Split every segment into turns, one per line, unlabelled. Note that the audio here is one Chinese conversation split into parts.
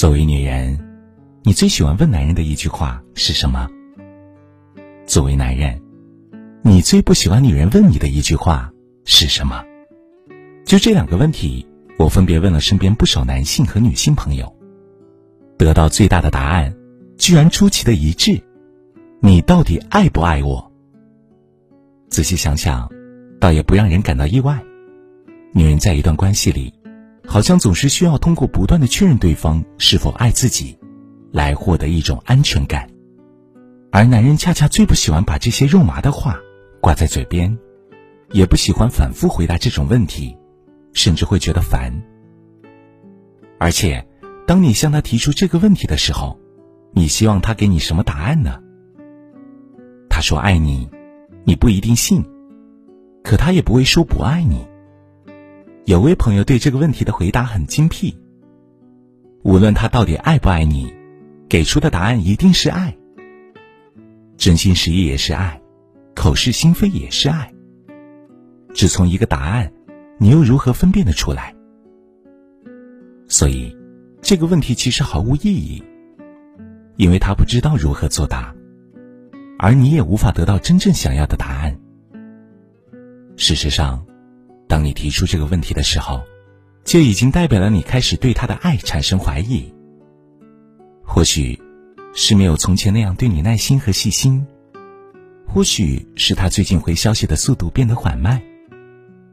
作为女人，你最喜欢问男人的一句话是什么？作为男人，你最不喜欢女人问你的一句话是什么？就这两个问题，我分别问了身边不少男性和女性朋友，得到最大的答案，居然出奇的一致：你到底爱不爱我？仔细想想，倒也不让人感到意外。女人在一段关系里。好像总是需要通过不断的确认对方是否爱自己，来获得一种安全感，而男人恰恰最不喜欢把这些肉麻的话挂在嘴边，也不喜欢反复回答这种问题，甚至会觉得烦。而且，当你向他提出这个问题的时候，你希望他给你什么答案呢？他说爱你，你不一定信，可他也不会说不爱你。有位朋友对这个问题的回答很精辟。无论他到底爱不爱你，给出的答案一定是爱。真心实意也是爱，口是心非也是爱。只从一个答案，你又如何分辨得出来？所以，这个问题其实毫无意义，因为他不知道如何作答，而你也无法得到真正想要的答案。事实上。当你提出这个问题的时候，就已经代表了你开始对他的爱产生怀疑。或许，是没有从前那样对你耐心和细心；或许是他最近回消息的速度变得缓慢；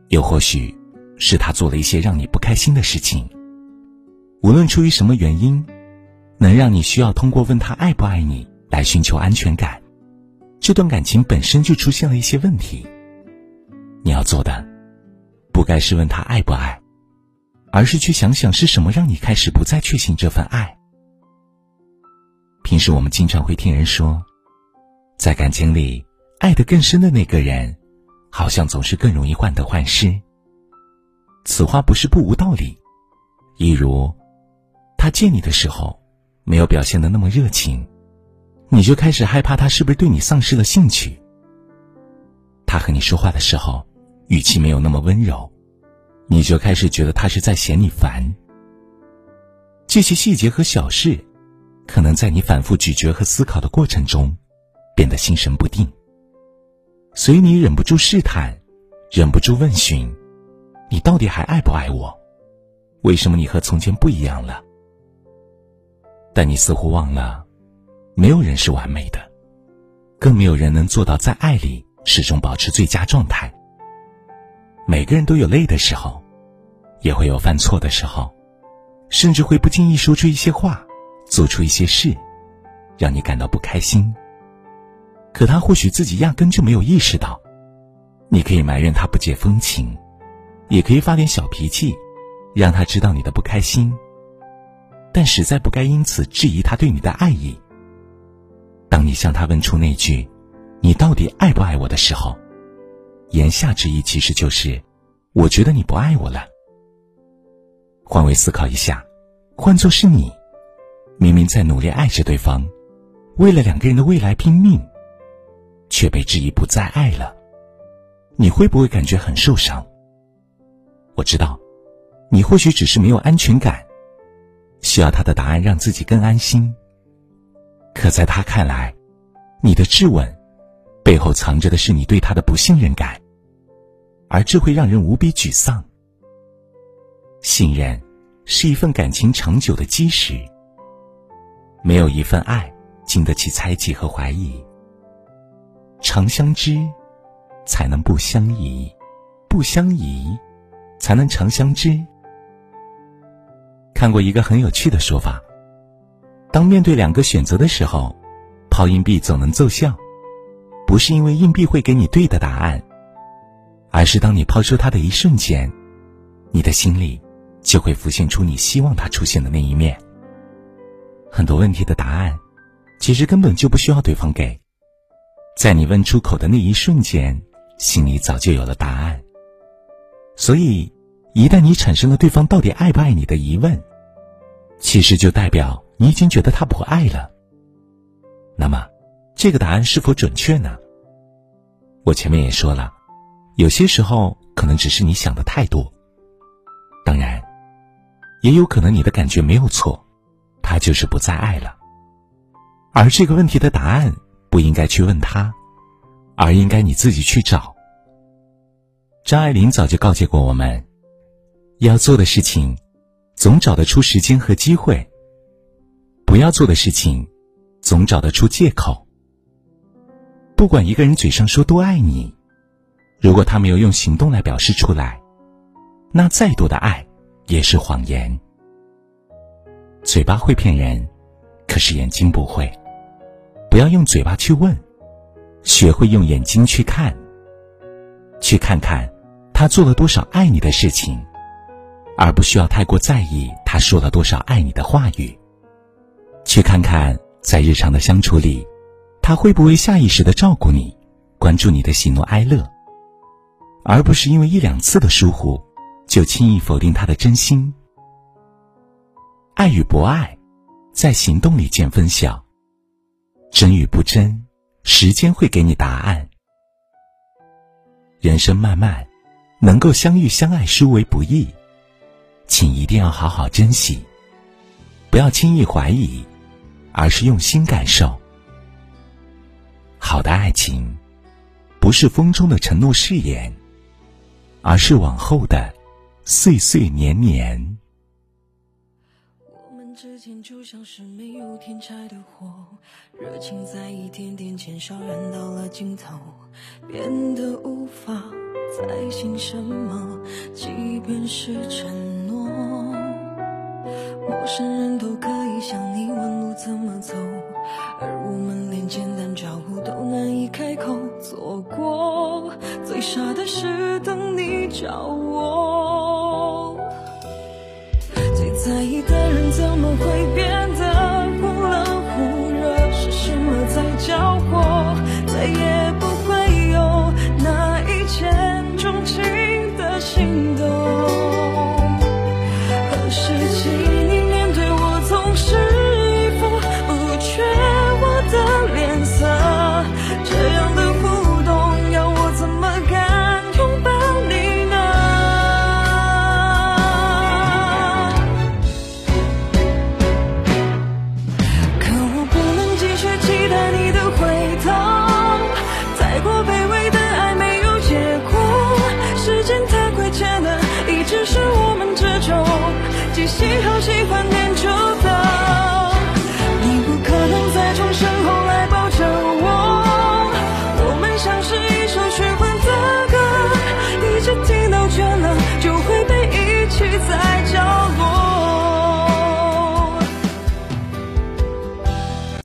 又或许，是他做了一些让你不开心的事情。无论出于什么原因，能让你需要通过问他爱不爱你来寻求安全感，这段感情本身就出现了一些问题。你要做的。不该是问他爱不爱，而是去想想是什么让你开始不再确信这份爱。平时我们经常会听人说，在感情里爱得更深的那个人，好像总是更容易患得患失。此话不是不无道理。一如，他见你的时候，没有表现的那么热情，你就开始害怕他是不是对你丧失了兴趣。他和你说话的时候。语气没有那么温柔，你就开始觉得他是在嫌你烦。这些细节和小事，可能在你反复咀嚼和思考的过程中，变得心神不定。所以你忍不住试探，忍不住问询：你到底还爱不爱我？为什么你和从前不一样了？但你似乎忘了，没有人是完美的，更没有人能做到在爱里始终保持最佳状态。每个人都有累的时候，也会有犯错的时候，甚至会不经意说出一些话，做出一些事，让你感到不开心。可他或许自己压根就没有意识到。你可以埋怨他不解风情，也可以发点小脾气，让他知道你的不开心。但实在不该因此质疑他对你的爱意。当你向他问出那句“你到底爱不爱我”的时候。言下之意其实就是，我觉得你不爱我了。换位思考一下，换作是你，明明在努力爱着对方，为了两个人的未来拼命，却被质疑不再爱了，你会不会感觉很受伤？我知道，你或许只是没有安全感，需要他的答案让自己更安心。可在他看来，你的质问。背后藏着的是你对他的不信任感，而这会让人无比沮丧。信任是一份感情长久的基石，没有一份爱经得起猜忌和怀疑。长相知，才能不相疑；不相疑，才能长相知。看过一个很有趣的说法：当面对两个选择的时候，抛硬币总能奏效。不是因为硬币会给你对的答案，而是当你抛出它的一瞬间，你的心里就会浮现出你希望它出现的那一面。很多问题的答案，其实根本就不需要对方给，在你问出口的那一瞬间，心里早就有了答案。所以，一旦你产生了对方到底爱不爱你的疑问，其实就代表你已经觉得他不爱了。那么。这个答案是否准确呢？我前面也说了，有些时候可能只是你想的太多。当然，也有可能你的感觉没有错，他就是不再爱了。而这个问题的答案不应该去问他，而应该你自己去找。张爱玲早就告诫过我们，要做的事情，总找得出时间和机会；不要做的事情，总找得出借口。不管一个人嘴上说多爱你，如果他没有用行动来表示出来，那再多的爱也是谎言。嘴巴会骗人，可是眼睛不会。不要用嘴巴去问，学会用眼睛去看，去看看他做了多少爱你的事情，而不需要太过在意他说了多少爱你的话语。去看看在日常的相处里。他会不会下意识的照顾你，关注你的喜怒哀乐，而不是因为一两次的疏忽，就轻易否定他的真心？爱与不爱，在行动里见分晓。真与不真，时间会给你答案。人生漫漫，能够相遇相爱，殊为不易，请一定要好好珍惜，不要轻易怀疑，而是用心感受。好的爱情，不是风中的承诺誓言，而是往后的岁岁年年。
我们之间就像是没有天柴的火，热情在一点点减少，燃到了尽头，变得无法再信什么，即便是承诺。陌生人都可以向你问路怎么走，都难以开口。错过最傻的是等你找我，最在意的人怎么会变得忽冷忽热？是什么在搅和？在夜